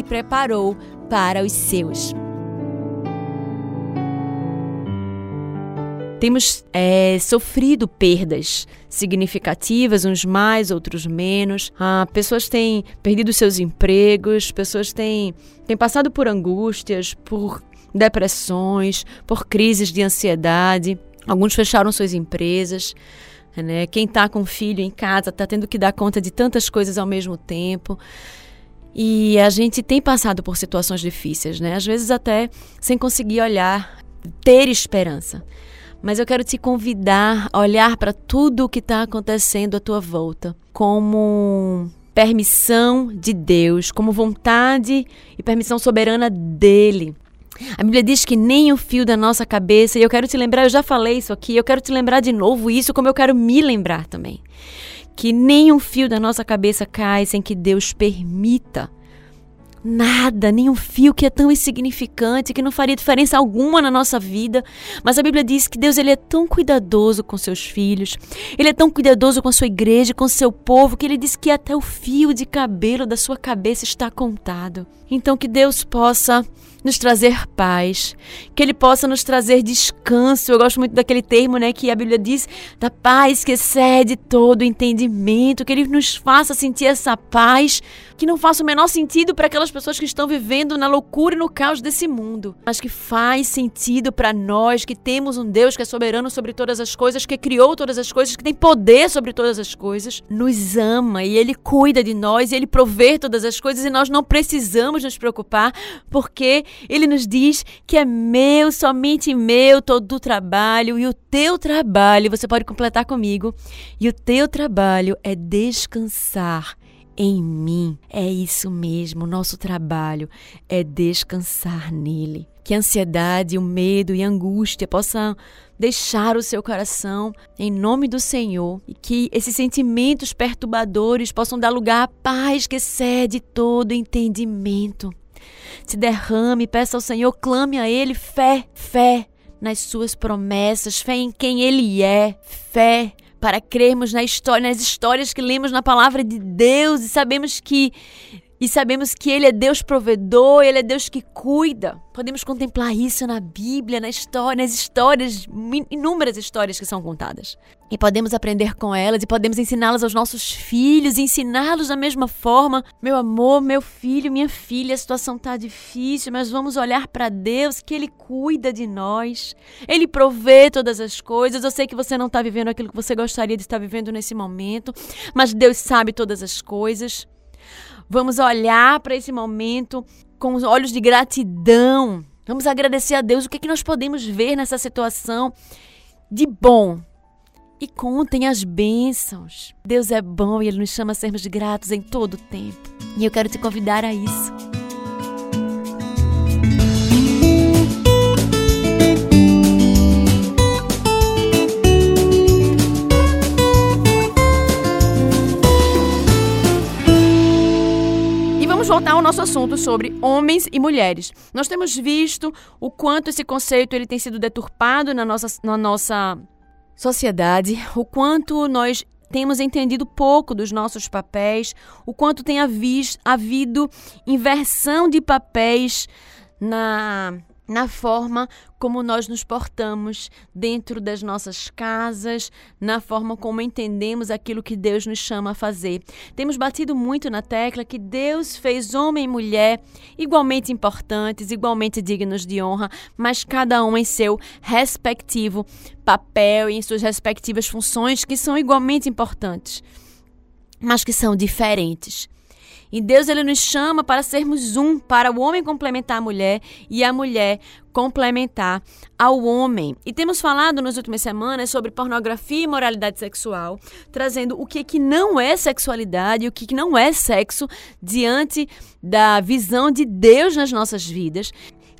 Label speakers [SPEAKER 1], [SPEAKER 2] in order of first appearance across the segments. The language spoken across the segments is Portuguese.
[SPEAKER 1] preparou para os seus. Temos é, sofrido perdas significativas, uns mais, outros menos. Ah, pessoas têm perdido seus empregos, pessoas têm, têm passado por angústias, por depressões, por crises de ansiedade. Alguns fecharam suas empresas. Né? Quem está com filho em casa está tendo que dar conta de tantas coisas ao mesmo tempo. E a gente tem passado por situações difíceis, né? Às vezes até sem conseguir olhar, ter esperança. Mas eu quero te convidar a olhar para tudo o que está acontecendo à tua volta como permissão de Deus, como vontade e permissão soberana dele. A Bíblia diz que nem o fio da nossa cabeça, e eu quero te lembrar, eu já falei isso aqui, eu quero te lembrar de novo isso, como eu quero me lembrar também. Que nem um fio da nossa cabeça cai sem que Deus permita Nada, nenhum fio que é tão insignificante, que não faria diferença alguma na nossa vida. Mas a Bíblia diz que Deus ele é tão cuidadoso com seus filhos, ele é tão cuidadoso com a sua igreja, com o seu povo, que ele diz que até o fio de cabelo da sua cabeça está contado. Então que Deus possa nos trazer paz, que Ele possa nos trazer descanso. Eu gosto muito daquele termo, né, que a Bíblia diz, da paz que excede todo entendimento, que Ele nos faça sentir essa paz que não faça o menor sentido para aquelas pessoas que estão vivendo na loucura e no caos desse mundo, mas que faz sentido para nós que temos um Deus que é soberano sobre todas as coisas, que criou todas as coisas, que tem poder sobre todas as coisas, nos ama e Ele cuida de nós e Ele provê todas as coisas e nós não precisamos nos preocupar porque Ele nos diz que é meu, somente meu, todo o trabalho e o teu trabalho, você pode completar comigo, e o teu trabalho é descansar em mim. É isso mesmo, nosso trabalho é descansar nele. Que a ansiedade, o medo e a angústia possam deixar o seu coração em nome do Senhor e que esses sentimentos perturbadores possam dar lugar à paz que excede todo entendimento. Se derrame, peça ao Senhor, clame a Ele fé, fé nas suas promessas, fé em quem Ele é, fé para crermos na história, nas histórias que lemos na palavra de Deus e sabemos que e sabemos que Ele é Deus provedor, Ele é Deus que cuida. Podemos contemplar isso na Bíblia, na história, nas histórias, inúmeras histórias que são contadas. E podemos aprender com elas e podemos ensiná-las aos nossos filhos, ensiná-los da mesma forma. Meu amor, meu filho, minha filha, a situação está difícil, mas vamos olhar para Deus, que Ele cuida de nós. Ele provê todas as coisas. Eu sei que você não está vivendo aquilo que você gostaria de estar vivendo nesse momento, mas Deus sabe todas as coisas. Vamos olhar para esse momento com os olhos de gratidão. Vamos agradecer a Deus o que, é que nós podemos ver nessa situação de bom. E contem as bênçãos. Deus é bom e Ele nos chama a sermos gratos em todo o tempo. E eu quero te convidar a isso. Assunto sobre homens e mulheres. Nós temos visto o quanto esse conceito ele tem sido deturpado na nossa, na nossa sociedade, o quanto nós temos entendido pouco dos nossos papéis, o quanto tem havido inversão de papéis na na forma como nós nos portamos dentro das nossas casas, na forma como entendemos aquilo que Deus nos chama a fazer. Temos batido muito na tecla que Deus fez homem e mulher igualmente importantes, igualmente dignos de honra, mas cada um em seu respectivo papel e em suas respectivas funções que são igualmente importantes, mas que são diferentes. E Deus ele nos chama para sermos um, para o homem complementar a mulher e a mulher complementar ao homem. E temos falado nas últimas semanas sobre pornografia e moralidade sexual, trazendo o que, que não é sexualidade o que, que não é sexo diante da visão de Deus nas nossas vidas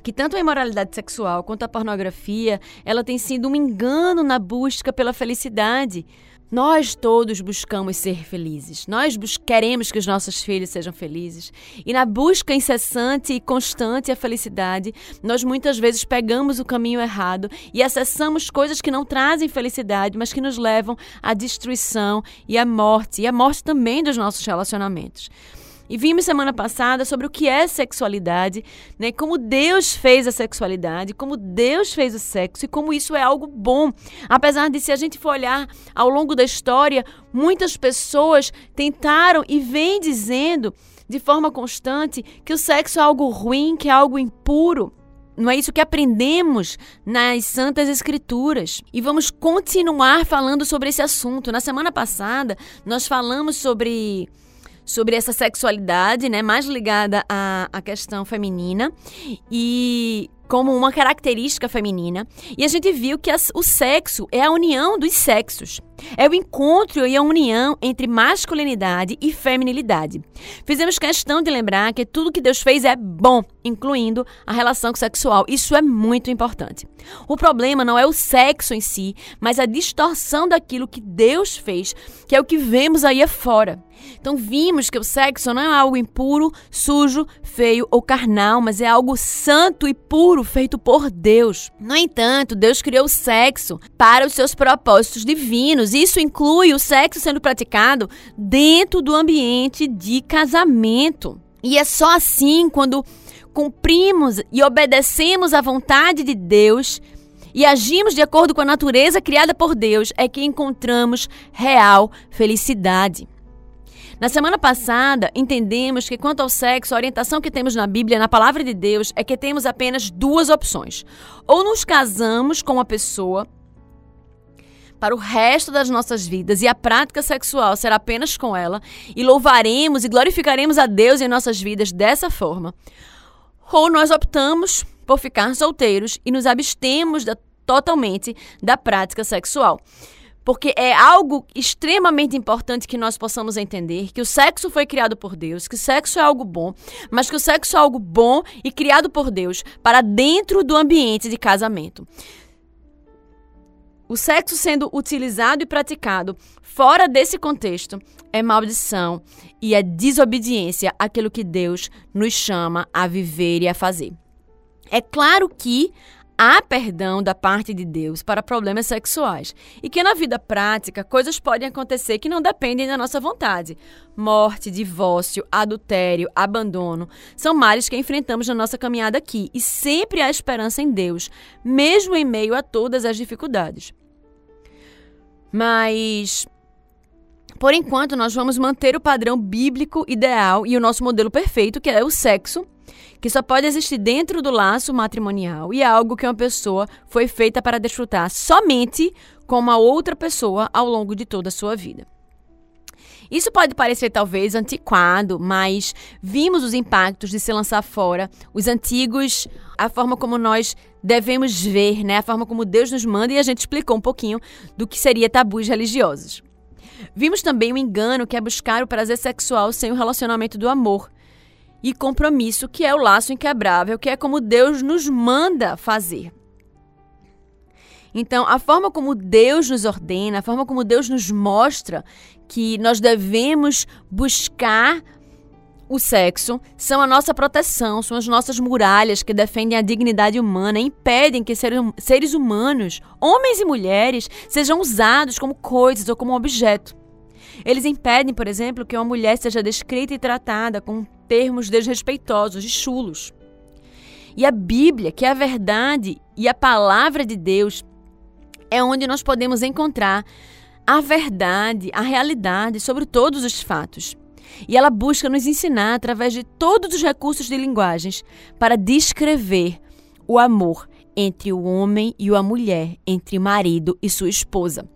[SPEAKER 1] que tanto a imoralidade sexual quanto a pornografia, ela tem sido um engano na busca pela felicidade. Nós todos buscamos ser felizes. Nós queremos que os nossos filhos sejam felizes. E na busca incessante e constante a felicidade, nós muitas vezes pegamos o caminho errado e acessamos coisas que não trazem felicidade, mas que nos levam à destruição e à morte, e à morte também dos nossos relacionamentos. E vimos semana passada sobre o que é sexualidade, né? Como Deus fez a sexualidade, como Deus fez o sexo e como isso é algo bom. Apesar de se a gente for olhar ao longo da história, muitas pessoas tentaram e vêm dizendo de forma constante que o sexo é algo ruim, que é algo impuro. Não é isso que aprendemos nas Santas Escrituras. E vamos continuar falando sobre esse assunto. Na semana passada, nós falamos sobre sobre essa sexualidade, né, mais ligada à, à questão feminina. E como uma característica feminina. E a gente viu que as, o sexo é a união dos sexos. É o encontro e a união entre masculinidade e feminilidade. Fizemos questão de lembrar que tudo que Deus fez é bom, incluindo a relação sexual. Isso é muito importante. O problema não é o sexo em si, mas a distorção daquilo que Deus fez, que é o que vemos aí afora. Então vimos que o sexo não é algo impuro, sujo, feio ou carnal, mas é algo santo e puro feito por Deus. No entanto, Deus criou o sexo para os seus propósitos divinos. Isso inclui o sexo sendo praticado dentro do ambiente de casamento. E é só assim quando cumprimos e obedecemos à vontade de Deus e agimos de acordo com a natureza criada por Deus é que encontramos real felicidade. Na semana passada, entendemos que quanto ao sexo, a orientação que temos na Bíblia, na palavra de Deus, é que temos apenas duas opções. Ou nos casamos com uma pessoa para o resto das nossas vidas e a prática sexual será apenas com ela e louvaremos e glorificaremos a Deus em nossas vidas dessa forma. Ou nós optamos por ficar solteiros e nos abstemos da, totalmente da prática sexual. Porque é algo extremamente importante que nós possamos entender que o sexo foi criado por Deus, que sexo é algo bom, mas que o sexo é algo bom e criado por Deus para dentro do ambiente de casamento. O sexo sendo utilizado e praticado fora desse contexto é maldição e é desobediência àquilo que Deus nos chama a viver e a fazer. É claro que há perdão da parte de Deus para problemas sexuais e que na vida prática coisas podem acontecer que não dependem da nossa vontade. Morte, divórcio, adultério, abandono são males que enfrentamos na nossa caminhada aqui e sempre há esperança em Deus, mesmo em meio a todas as dificuldades. Mas por enquanto, nós vamos manter o padrão bíblico ideal e o nosso modelo perfeito, que é o sexo que só pode existir dentro do laço matrimonial e é algo que uma pessoa foi feita para desfrutar somente com uma outra pessoa ao longo de toda a sua vida. Isso pode parecer talvez antiquado, mas vimos os impactos de se lançar fora, os antigos, a forma como nós devemos ver, né, a forma como Deus nos manda e a gente explicou um pouquinho do que seria tabus religiosos. Vimos também o engano que é buscar o prazer sexual sem o relacionamento do amor, e compromisso, que é o laço inquebrável, que é como Deus nos manda fazer. Então, a forma como Deus nos ordena, a forma como Deus nos mostra que nós devemos buscar o sexo são a nossa proteção, são as nossas muralhas que defendem a dignidade humana impedem que seres humanos, homens e mulheres, sejam usados como coisas ou como objeto. Eles impedem, por exemplo, que uma mulher seja descrita e tratada com termos desrespeitosos e chulos. E a Bíblia, que é a verdade e a palavra de Deus, é onde nós podemos encontrar a verdade, a realidade sobre todos os fatos. E ela busca nos ensinar através de todos os recursos de linguagens para descrever o amor entre o homem e a mulher, entre o marido e sua esposa.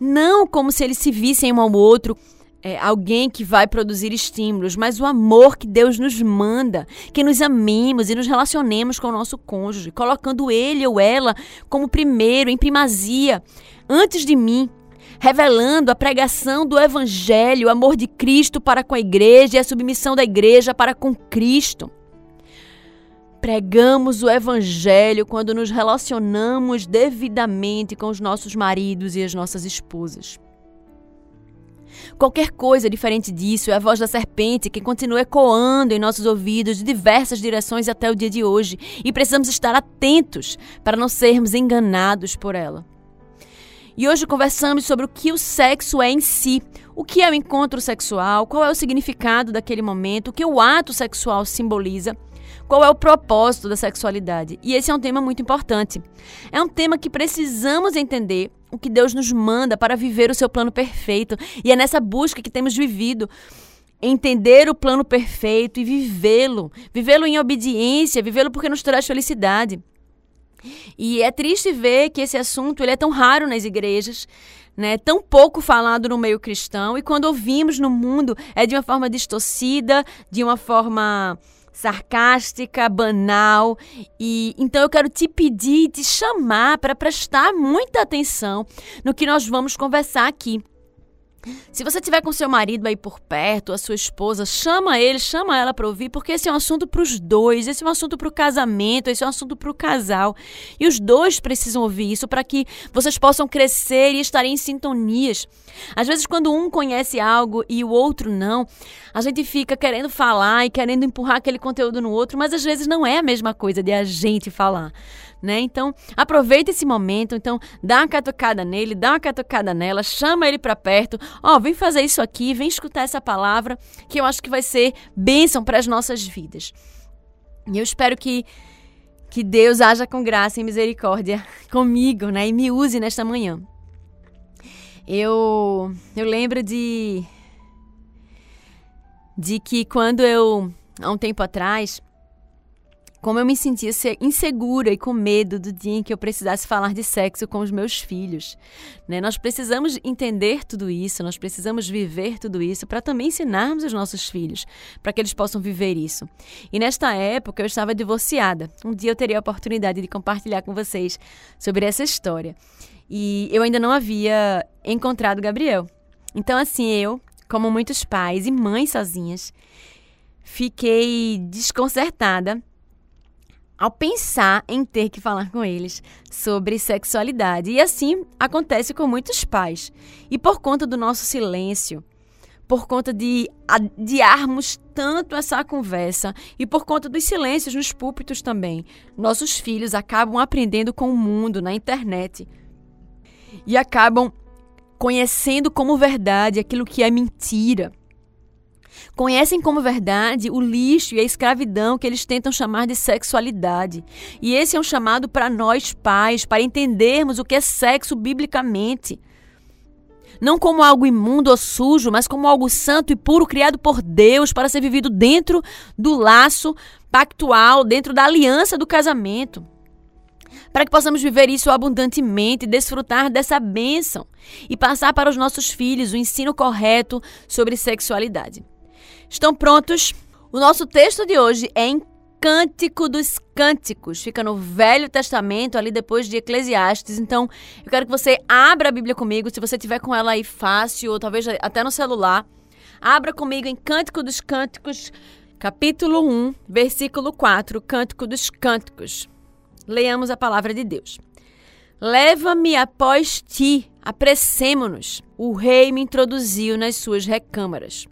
[SPEAKER 1] Não como se eles se vissem um ao outro é, alguém que vai produzir estímulos, mas o amor que Deus nos manda, que nos amemos e nos relacionemos com o nosso cônjuge, colocando ele ou ela como primeiro, em primazia, antes de mim, revelando a pregação do Evangelho, o amor de Cristo para com a igreja e a submissão da igreja para com Cristo. Pregamos o Evangelho quando nos relacionamos devidamente com os nossos maridos e as nossas esposas. Qualquer coisa diferente disso é a voz da serpente que continua ecoando em nossos ouvidos de diversas direções até o dia de hoje e precisamos estar atentos para não sermos enganados por ela. E hoje conversamos sobre o que o sexo é em si, o que é o encontro sexual, qual é o significado daquele momento, o que o ato sexual simboliza, qual é o propósito da sexualidade. E esse é um tema muito importante. É um tema que precisamos entender o que Deus nos manda para viver o seu plano perfeito. E é nessa busca que temos vivido entender o plano perfeito e vivê-lo, vivê-lo em obediência, vivê-lo porque nos traz felicidade. E é triste ver que esse assunto ele é tão raro nas igrejas, né? Tão pouco falado no meio cristão e quando ouvimos no mundo é de uma forma distorcida, de uma forma sarcástica, banal. E então eu quero te pedir, te chamar para prestar muita atenção no que nós vamos conversar aqui. Se você tiver com seu marido aí por perto, a sua esposa, chama ele, chama ela para ouvir, porque esse é um assunto para os dois, esse é um assunto para o casamento, esse é um assunto para o casal. E os dois precisam ouvir isso para que vocês possam crescer e estarem em sintonias. Às vezes, quando um conhece algo e o outro não, a gente fica querendo falar e querendo empurrar aquele conteúdo no outro, mas às vezes não é a mesma coisa de a gente falar né? Então, aproveita esse momento, então dá uma catucada nele, dá uma catucada nela, chama ele para perto. Ó, oh, vem fazer isso aqui, vem escutar essa palavra, que eu acho que vai ser bênção para as nossas vidas. E eu espero que que Deus haja com graça e misericórdia comigo, né? E me use nesta manhã. Eu eu lembro de de que quando eu há um tempo atrás como eu me sentia insegura e com medo do dia em que eu precisasse falar de sexo com os meus filhos. Né? Nós precisamos entender tudo isso, nós precisamos viver tudo isso para também ensinarmos os nossos filhos, para que eles possam viver isso. E nesta época eu estava divorciada. Um dia eu teria a oportunidade de compartilhar com vocês sobre essa história. E eu ainda não havia encontrado Gabriel. Então, assim, eu, como muitos pais e mães sozinhas, fiquei desconcertada ao pensar em ter que falar com eles sobre sexualidade. E assim acontece com muitos pais. E por conta do nosso silêncio, por conta de adiarmos tanto essa conversa e por conta dos silêncios nos púlpitos também, nossos filhos acabam aprendendo com o mundo na internet e acabam conhecendo como verdade aquilo que é mentira conhecem como verdade o lixo e a escravidão que eles tentam chamar de sexualidade. E esse é um chamado para nós pais, para entendermos o que é sexo biblicamente. Não como algo imundo ou sujo, mas como algo santo e puro criado por Deus para ser vivido dentro do laço pactual, dentro da aliança do casamento para que possamos viver isso abundantemente, desfrutar dessa bênção e passar para os nossos filhos o ensino correto sobre sexualidade. Estão prontos? O nosso texto de hoje é em Cântico dos Cânticos. Fica no Velho Testamento, ali depois de Eclesiastes. Então, eu quero que você abra a Bíblia comigo, se você tiver com ela aí fácil, ou talvez até no celular. Abra comigo em Cântico dos Cânticos, capítulo 1, versículo 4, Cântico dos Cânticos. Leamos a palavra de Deus. Leva-me após ti, apressemo-nos. O rei me introduziu nas suas recâmaras.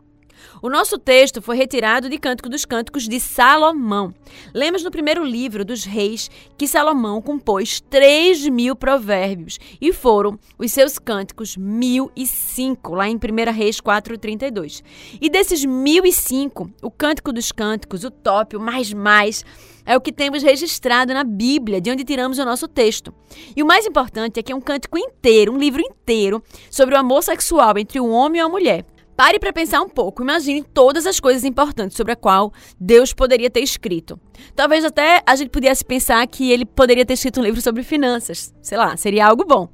[SPEAKER 1] O nosso texto foi retirado de Cântico dos Cânticos de Salomão. Lemos no primeiro livro dos reis que Salomão compôs 3 mil provérbios e foram os seus cânticos 1005, lá em 1 Reis 4,32. E desses 1005, o Cântico dos Cânticos, o top, o mais mais, é o que temos registrado na Bíblia, de onde tiramos o nosso texto. E o mais importante é que é um cântico inteiro, um livro inteiro, sobre o amor sexual entre o homem e a mulher. Pare para pensar um pouco. Imagine todas as coisas importantes sobre a qual Deus poderia ter escrito. Talvez até a gente pudesse pensar que ele poderia ter escrito um livro sobre finanças. Sei lá, seria algo bom.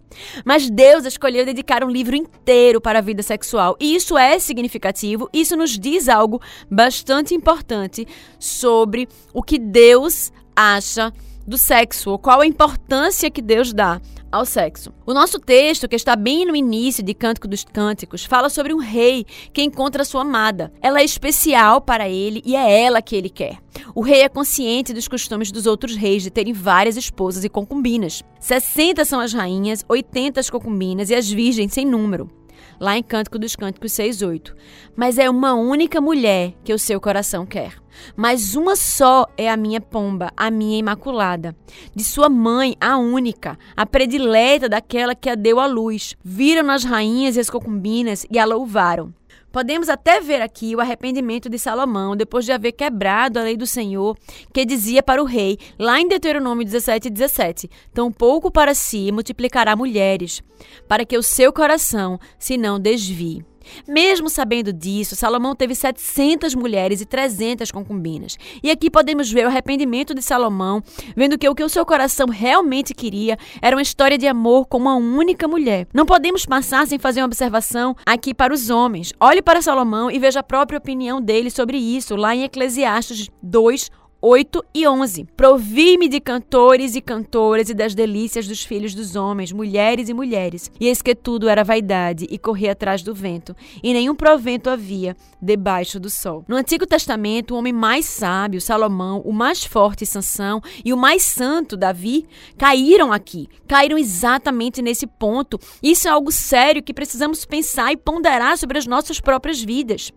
[SPEAKER 1] Mas Deus escolheu dedicar um livro inteiro para a vida sexual. E isso é significativo. Isso nos diz algo bastante importante sobre o que Deus acha do sexo, ou qual a importância que Deus dá ao sexo. O nosso texto, que está bem no início de Cântico dos Cânticos, fala sobre um rei que encontra sua amada. Ela é especial para ele e é ela que ele quer. O rei é consciente dos costumes dos outros reis de terem várias esposas e concubinas. 60 são as rainhas, 80 as concubinas e as virgens sem número lá em Cântico dos Cânticos 6:8. Mas é uma única mulher que o seu coração quer. Mas uma só é a minha pomba, a minha imaculada. De sua mãe, a única, a predileta daquela que a deu à luz. Viram as rainhas e as concubinas e a louvaram. Podemos até ver aqui o arrependimento de Salomão depois de haver quebrado a lei do Senhor, que dizia para o rei, lá em Deuteronômio 17, 17: Tampouco para si multiplicará mulheres, para que o seu coração se não desvie. Mesmo sabendo disso, Salomão teve 700 mulheres e 300 concubinas. E aqui podemos ver o arrependimento de Salomão, vendo que o que o seu coração realmente queria era uma história de amor com uma única mulher. Não podemos passar sem fazer uma observação aqui para os homens. Olhe para Salomão e veja a própria opinião dele sobre isso, lá em Eclesiastes 2, 8 e 11. Provi-me de cantores e cantoras e das delícias dos filhos dos homens, mulheres e mulheres. E eis que tudo era vaidade e corria atrás do vento, e nenhum provento havia debaixo do sol. No Antigo Testamento, o homem mais sábio, Salomão, o mais forte, Sansão, e o mais santo, Davi, caíram aqui. Caíram exatamente nesse ponto. Isso é algo sério que precisamos pensar e ponderar sobre as nossas próprias vidas.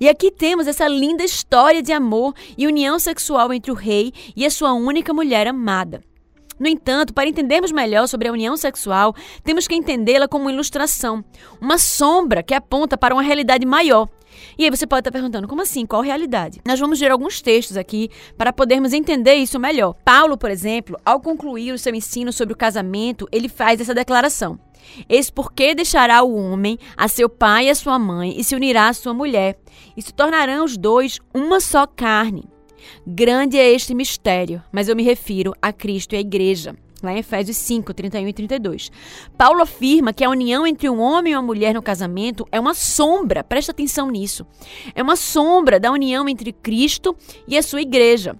[SPEAKER 1] E aqui temos essa linda história de amor e união sexual entre o rei e a sua única mulher amada. No entanto, para entendermos melhor sobre a união sexual, temos que entendê-la como uma ilustração, uma sombra que aponta para uma realidade maior. E aí você pode estar perguntando, como assim? Qual realidade? Nós vamos ver alguns textos aqui para podermos entender isso melhor. Paulo, por exemplo, ao concluir o seu ensino sobre o casamento, ele faz essa declaração: Eis porque deixará o homem a seu pai e a sua mãe e se unirá à sua mulher, e se tornarão os dois uma só carne. Grande é este mistério, mas eu me refiro a Cristo e a igreja. Lá em Efésios 5, 31 e 32. Paulo afirma que a união entre um homem e uma mulher no casamento é uma sombra, presta atenção nisso. É uma sombra da união entre Cristo e a sua igreja.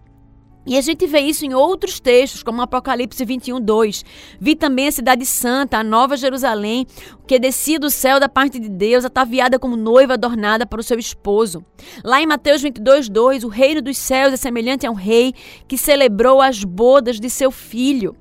[SPEAKER 1] E a gente vê isso em outros textos, como Apocalipse 21, 2. Vi também a cidade santa, a nova Jerusalém, que descia do céu da parte de Deus, ataviada como noiva adornada para o seu esposo. Lá em Mateus 22, 2, o reino dos céus é semelhante a um rei que celebrou as bodas de seu filho.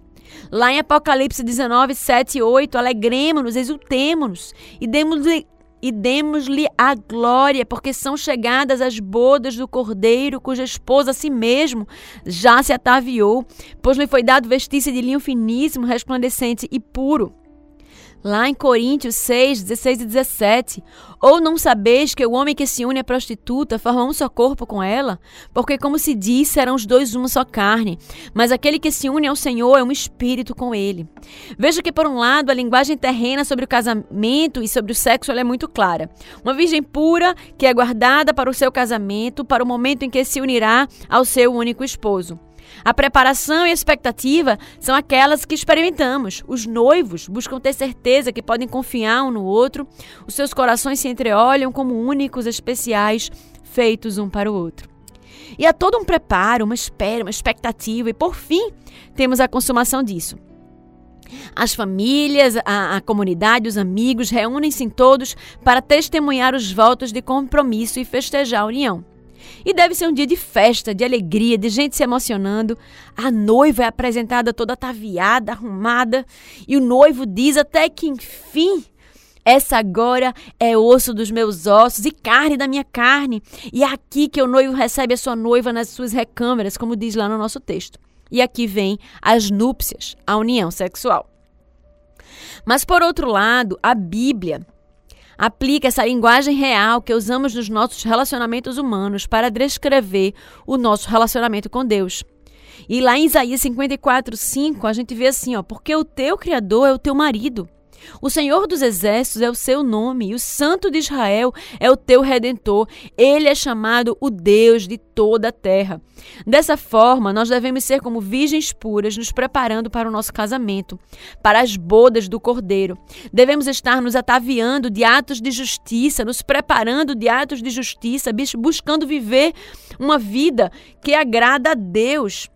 [SPEAKER 1] Lá em Apocalipse 19, 7 e 8, alegremos-nos, exultemos-nos e demos-lhe e demos-lhe a glória, porque são chegadas as bodas do cordeiro, cuja esposa a si mesmo já se ataviou, pois lhe foi dado vestício de linho finíssimo, resplandecente e puro lá em Coríntios 6, 16 e 17. Ou não sabeis que o homem que se une à prostituta forma um só corpo com ela? Porque, como se diz, serão os dois uma só carne. Mas aquele que se une ao Senhor é um espírito com ele. Veja que, por um lado, a linguagem terrena sobre o casamento e sobre o sexo é muito clara. Uma virgem pura que é guardada para o seu casamento, para o momento em que se unirá ao seu único esposo. A preparação e a expectativa são aquelas que experimentamos. Os noivos buscam ter certeza que podem confiar um no outro, os seus corações se entreolham como únicos, especiais, feitos um para o outro. E há todo um preparo, uma espera, uma expectativa, e por fim, temos a consumação disso. As famílias, a, a comunidade, os amigos reúnem-se todos para testemunhar os votos de compromisso e festejar a união. E deve ser um dia de festa, de alegria, de gente se emocionando. A noiva é apresentada toda ataviada, arrumada, e o noivo diz até que, enfim, Essa agora é osso dos meus ossos e carne da minha carne. E é aqui que o noivo recebe a sua noiva nas suas recâmeras, como diz lá no nosso texto. E aqui vem as núpcias, a união sexual. Mas por outro lado, a Bíblia aplica essa linguagem real que usamos nos nossos relacionamentos humanos para descrever o nosso relacionamento com Deus. E lá em Isaías 54, 5, a gente vê assim, ó, porque o teu Criador é o teu marido. O Senhor dos Exércitos é o seu nome, e o Santo de Israel é o teu redentor. Ele é chamado o Deus de toda a terra. Dessa forma, nós devemos ser como virgens puras, nos preparando para o nosso casamento, para as bodas do Cordeiro. Devemos estar nos ataviando de atos de justiça, nos preparando de atos de justiça, buscando viver uma vida que agrada a Deus.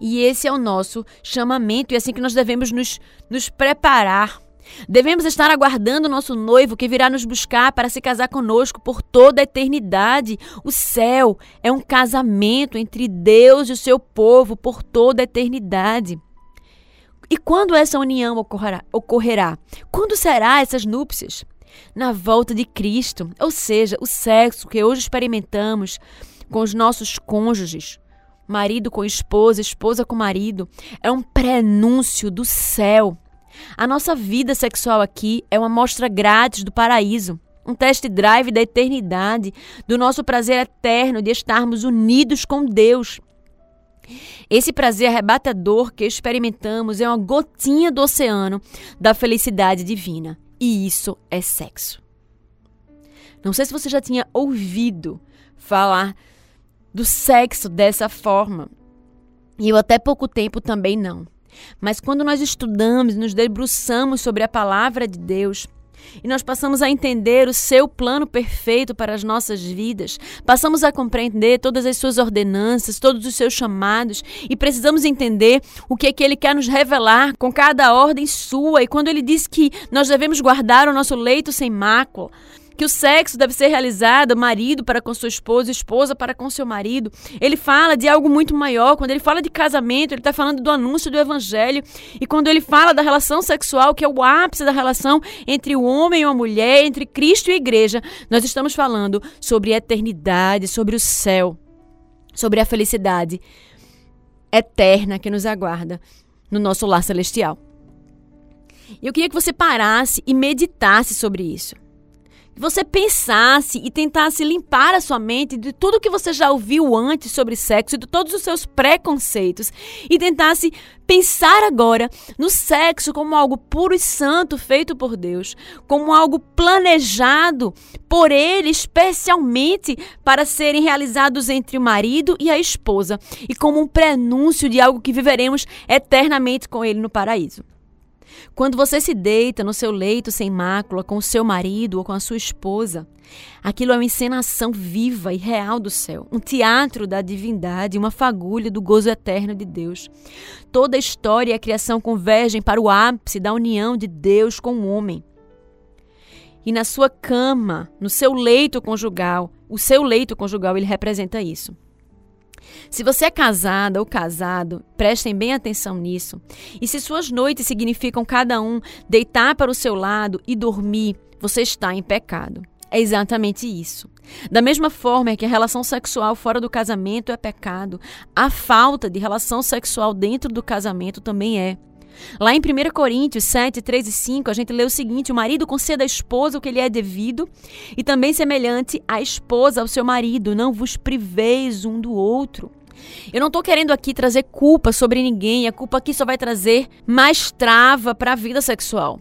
[SPEAKER 1] E esse é o nosso chamamento, e é assim que nós devemos nos, nos preparar. Devemos estar aguardando o nosso noivo que virá nos buscar para se casar conosco por toda a eternidade. O céu é um casamento entre Deus e o seu povo por toda a eternidade. E quando essa união ocorrerá? ocorrerá? Quando será essas núpcias? Na volta de Cristo, ou seja, o sexo que hoje experimentamos com os nossos cônjuges, marido com esposa, esposa com marido, é um prenúncio do céu. A nossa vida sexual aqui é uma mostra grátis do paraíso, um test drive da eternidade, do nosso prazer eterno de estarmos unidos com Deus. Esse prazer arrebatador que experimentamos é uma gotinha do oceano da felicidade divina. E isso é sexo. Não sei se você já tinha ouvido falar do sexo dessa forma. E eu até pouco tempo também não. Mas quando nós estudamos, nos debruçamos sobre a palavra de Deus, e nós passamos a entender o seu plano perfeito para as nossas vidas, passamos a compreender todas as suas ordenanças, todos os seus chamados, e precisamos entender o que é que ele quer nos revelar com cada ordem sua. E quando ele diz que nós devemos guardar o nosso leito sem mácula, que o sexo deve ser realizado marido para com sua esposa, esposa para com seu marido. Ele fala de algo muito maior. Quando ele fala de casamento, ele está falando do anúncio do evangelho. E quando ele fala da relação sexual, que é o ápice da relação entre o homem e a mulher, entre Cristo e a igreja, nós estamos falando sobre eternidade, sobre o céu, sobre a felicidade eterna que nos aguarda no nosso lar celestial. Eu queria que você parasse e meditasse sobre isso você pensasse e tentasse limpar a sua mente de tudo que você já ouviu antes sobre sexo e de todos os seus preconceitos e tentasse pensar agora no sexo como algo puro e santo feito por Deus, como algo planejado por Ele especialmente para serem realizados entre o marido e a esposa e como um prenúncio de algo que viveremos eternamente com Ele no paraíso. Quando você se deita no seu leito sem mácula com o seu marido ou com a sua esposa, aquilo é uma encenação viva e real do céu, um teatro da divindade, uma fagulha do gozo eterno de Deus. Toda a história e a criação convergem para o ápice da união de Deus com o homem. E na sua cama, no seu leito conjugal, o seu leito conjugal, ele representa isso. Se você é casada ou casado, prestem bem atenção nisso. E se suas noites significam cada um deitar para o seu lado e dormir, você está em pecado. É exatamente isso. Da mesma forma que a relação sexual fora do casamento é pecado, a falta de relação sexual dentro do casamento também é. Lá em 1 Coríntios 7, 3 e 5, a gente lê o seguinte: O marido conceda à esposa o que lhe é devido, e também semelhante à esposa ao seu marido, não vos priveis um do outro. Eu não estou querendo aqui trazer culpa sobre ninguém, a culpa aqui só vai trazer mais trava para a vida sexual.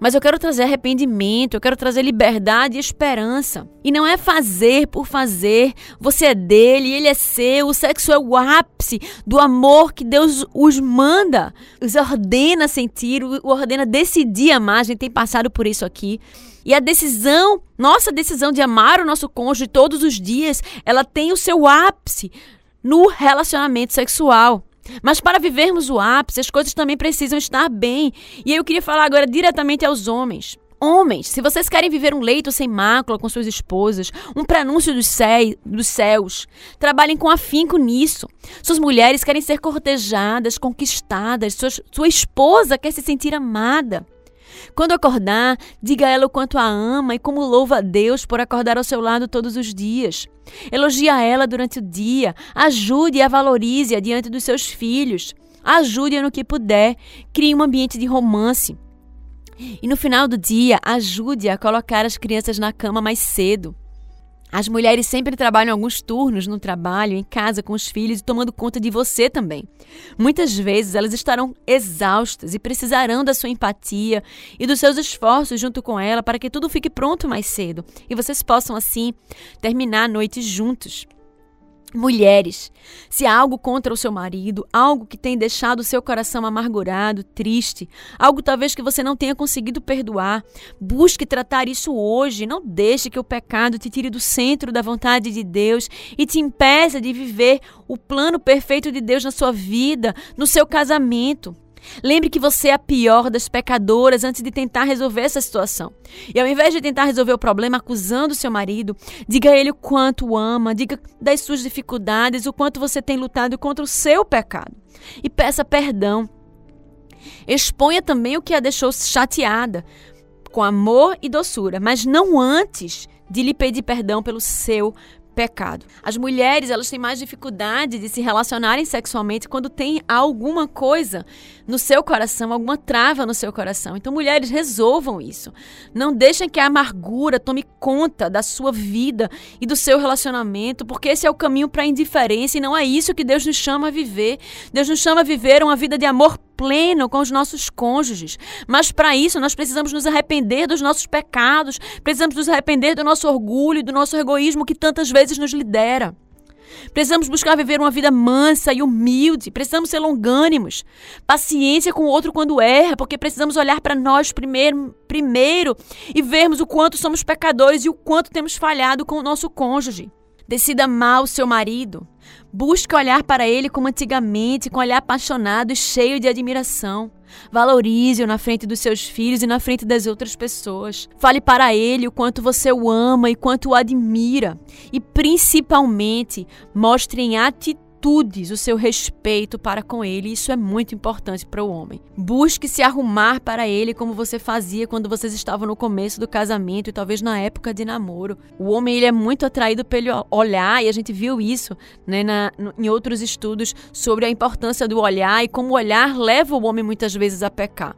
[SPEAKER 1] Mas eu quero trazer arrependimento, eu quero trazer liberdade e esperança. E não é fazer por fazer. Você é dele, ele é seu. O sexo é o ápice do amor que Deus os manda, os ordena sentir, o ordena decidir amar. A gente tem passado por isso aqui. E a decisão, nossa decisão de amar o nosso cônjuge todos os dias, ela tem o seu ápice no relacionamento sexual. Mas para vivermos o ápice, as coisas também precisam estar bem. E eu queria falar agora diretamente aos homens. Homens, se vocês querem viver um leito sem mácula com suas esposas, um prenúncio dos, dos céus, trabalhem com afinco nisso. Suas mulheres querem ser cortejadas, conquistadas, sua, sua esposa quer se sentir amada. Quando acordar, diga a ela o quanto a ama e como louva a Deus por acordar ao seu lado todos os dias. Elogie a ela durante o dia, ajude e a valorize-a diante dos seus filhos. Ajude-a no que puder, crie um ambiente de romance. E no final do dia, ajude a colocar as crianças na cama mais cedo. As mulheres sempre trabalham alguns turnos no trabalho, em casa, com os filhos e tomando conta de você também. Muitas vezes elas estarão exaustas e precisarão da sua empatia e dos seus esforços junto com ela para que tudo fique pronto mais cedo e vocês possam, assim, terminar a noite juntos. Mulheres, se há algo contra o seu marido, algo que tem deixado o seu coração amargurado, triste, algo talvez que você não tenha conseguido perdoar, busque tratar isso hoje. Não deixe que o pecado te tire do centro da vontade de Deus e te impeça de viver o plano perfeito de Deus na sua vida, no seu casamento. Lembre que você é a pior das pecadoras antes de tentar resolver essa situação. E ao invés de tentar resolver o problema acusando seu marido, diga a ele o quanto o ama, diga das suas dificuldades, o quanto você tem lutado contra o seu pecado. E peça perdão. Exponha também o que a deixou chateada, com amor e doçura, mas não antes de lhe pedir perdão pelo seu pecado. As mulheres, elas têm mais dificuldade de se relacionarem sexualmente quando tem alguma coisa no seu coração, alguma trava no seu coração. Então, mulheres, resolvam isso. Não deixem que a amargura tome conta da sua vida e do seu relacionamento, porque esse é o caminho para a indiferença e não é isso que Deus nos chama a viver. Deus nos chama a viver uma vida de amor pleno com os nossos cônjuges. Mas para isso nós precisamos nos arrepender dos nossos pecados, precisamos nos arrepender do nosso orgulho, do nosso egoísmo que tantas vezes nos lidera. Precisamos buscar viver uma vida mansa e humilde. Precisamos ser longânimos. Paciência com o outro quando erra, porque precisamos olhar para nós primeiro, primeiro e vermos o quanto somos pecadores e o quanto temos falhado com o nosso cônjuge. Decida amar o seu marido. Busque olhar para ele como antigamente, com um olhar apaixonado e cheio de admiração. Valorize-o na frente dos seus filhos e na frente das outras pessoas. Fale para ele o quanto você o ama e quanto o admira. E principalmente, mostre em atitude atitudes, o seu respeito para com ele. Isso é muito importante para o homem. Busque se arrumar para ele como você fazia quando vocês estavam no começo do casamento e talvez na época de namoro. O homem ele é muito atraído pelo olhar e a gente viu isso né, na, em outros estudos sobre a importância do olhar e como o olhar leva o homem muitas vezes a pecar.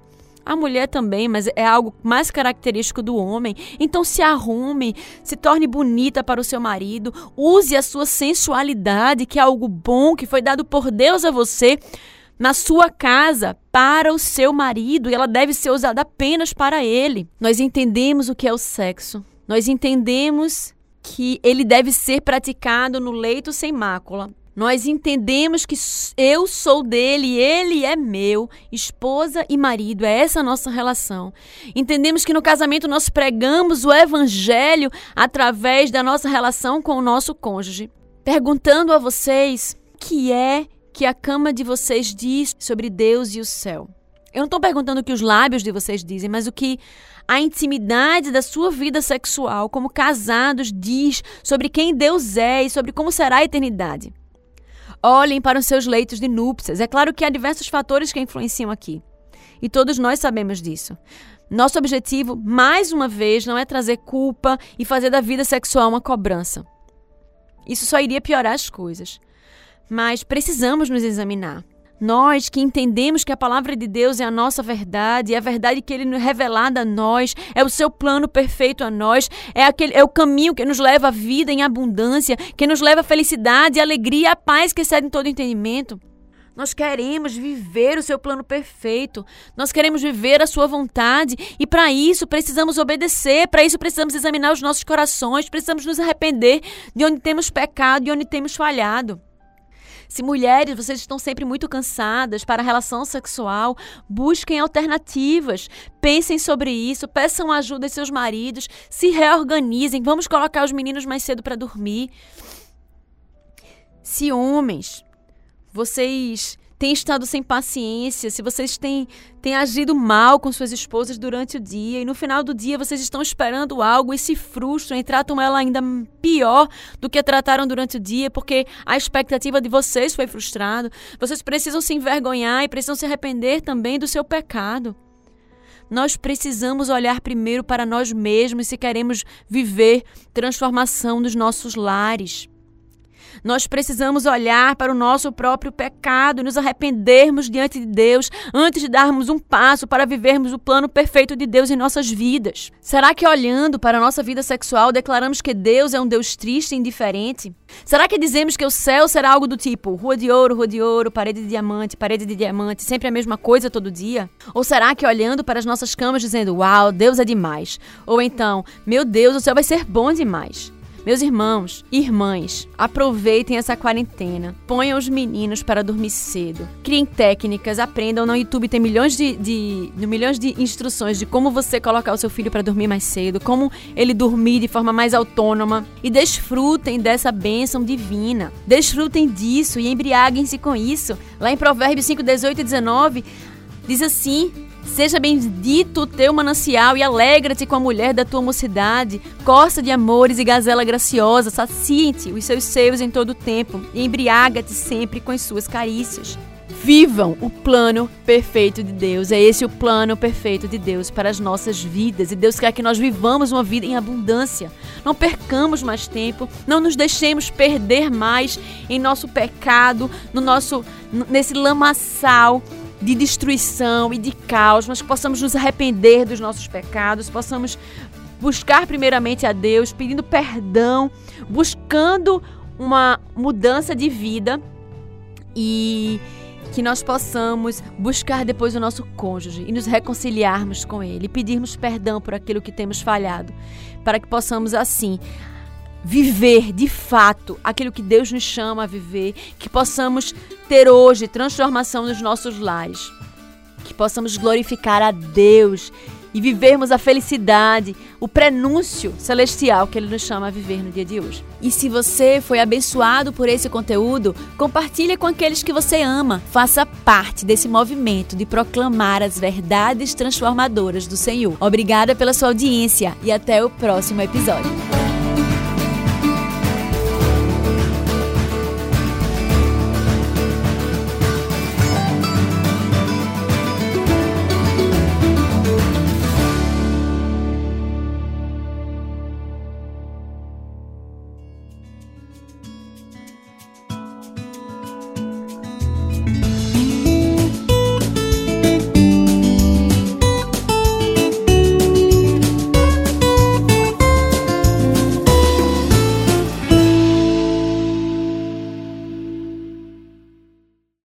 [SPEAKER 1] A mulher também, mas é algo mais característico do homem. Então se arrume, se torne bonita para o seu marido, use a sua sensualidade, que é algo bom que foi dado por Deus a você na sua casa para o seu marido e ela deve ser usada apenas para ele. Nós entendemos o que é o sexo. Nós entendemos que ele deve ser praticado no leito sem mácula. Nós entendemos que eu sou dele ele é meu, esposa e marido, é essa a nossa relação. Entendemos que no casamento nós pregamos o evangelho através da nossa relação com o nosso cônjuge. Perguntando a vocês o que é que a cama de vocês diz sobre Deus e o céu. Eu não estou perguntando o que os lábios de vocês dizem, mas o que a intimidade da sua vida sexual como casados diz sobre quem Deus é e sobre como será a eternidade. Olhem para os seus leitos de núpcias. É claro que há diversos fatores que influenciam aqui. E todos nós sabemos disso. Nosso objetivo, mais uma vez, não é trazer culpa e fazer da vida sexual uma cobrança. Isso só iria piorar as coisas. Mas precisamos nos examinar. Nós que entendemos que a palavra de Deus é a nossa verdade, é a verdade que ele nos revelada a nós, é o seu plano perfeito a nós, é, aquele, é o caminho que nos leva à vida em abundância, que nos leva à felicidade, à alegria, à paz que excede todo entendimento. Nós queremos viver o seu plano perfeito. Nós queremos viver a sua vontade e para isso precisamos obedecer, para isso precisamos examinar os nossos corações, precisamos nos arrepender de onde temos pecado e onde temos falhado. Se mulheres, vocês estão sempre muito cansadas para a relação sexual, busquem alternativas. Pensem sobre isso, peçam ajuda aos seus maridos, se reorganizem. Vamos colocar os meninos mais cedo para dormir. Se homens, vocês têm estado sem paciência, se vocês têm, têm agido mal com suas esposas durante o dia e no final do dia vocês estão esperando algo e se frustram e tratam ela ainda pior do que trataram durante o dia porque a expectativa de vocês foi frustrada, vocês precisam se envergonhar e precisam se arrepender também do seu pecado. nós precisamos olhar primeiro para nós mesmos se queremos viver transformação dos nossos lares. Nós precisamos olhar para o nosso próprio pecado e nos arrependermos diante de Deus antes de darmos um passo para vivermos o plano perfeito de Deus em nossas vidas. Será que olhando para a nossa vida sexual declaramos que Deus é um Deus triste e indiferente? Será que dizemos que o céu será algo do tipo rua de ouro, rua de ouro, parede de diamante, parede de diamante, sempre a mesma coisa todo dia? Ou será que olhando para as nossas camas dizendo, uau, Deus é demais? Ou então, meu Deus, o céu vai ser bom demais? Meus irmãos irmãs, aproveitem essa quarentena. Ponham os meninos para dormir cedo. Criem técnicas, aprendam. No YouTube tem milhões de, de, de milhões de instruções de como você colocar o seu filho para dormir mais cedo, como ele dormir de forma mais autônoma. E desfrutem dessa bênção divina. Desfrutem disso e embriaguem-se com isso. Lá em Provérbios 5, 18 e 19, diz assim: Seja bendito o teu manancial e alegra-te com a mulher da tua mocidade. Costa de amores e gazela graciosa, sacie-te os seus seios em todo o tempo e embriaga-te sempre com as suas carícias. Vivam o plano perfeito de Deus. É esse o plano perfeito de Deus para as nossas vidas. E Deus quer que nós vivamos uma vida em abundância. Não percamos mais tempo, não nos deixemos perder mais em nosso pecado, no nosso nesse lamaçal de destruição e de caos, mas que possamos nos arrepender dos nossos pecados, possamos buscar primeiramente a Deus, pedindo perdão, buscando uma mudança de vida e que nós possamos buscar depois o nosso cônjuge e nos reconciliarmos com ele, pedirmos perdão por aquilo que temos falhado, para que possamos assim viver de fato aquilo que Deus nos chama a viver, que possamos ter hoje transformação nos nossos lares, que possamos glorificar a Deus e vivermos a felicidade, o prenúncio celestial que Ele nos chama a viver no dia de hoje. E se você foi abençoado por esse conteúdo, compartilhe com aqueles que você ama. Faça parte desse movimento de proclamar as verdades transformadoras do Senhor. Obrigada pela sua audiência e até o próximo episódio.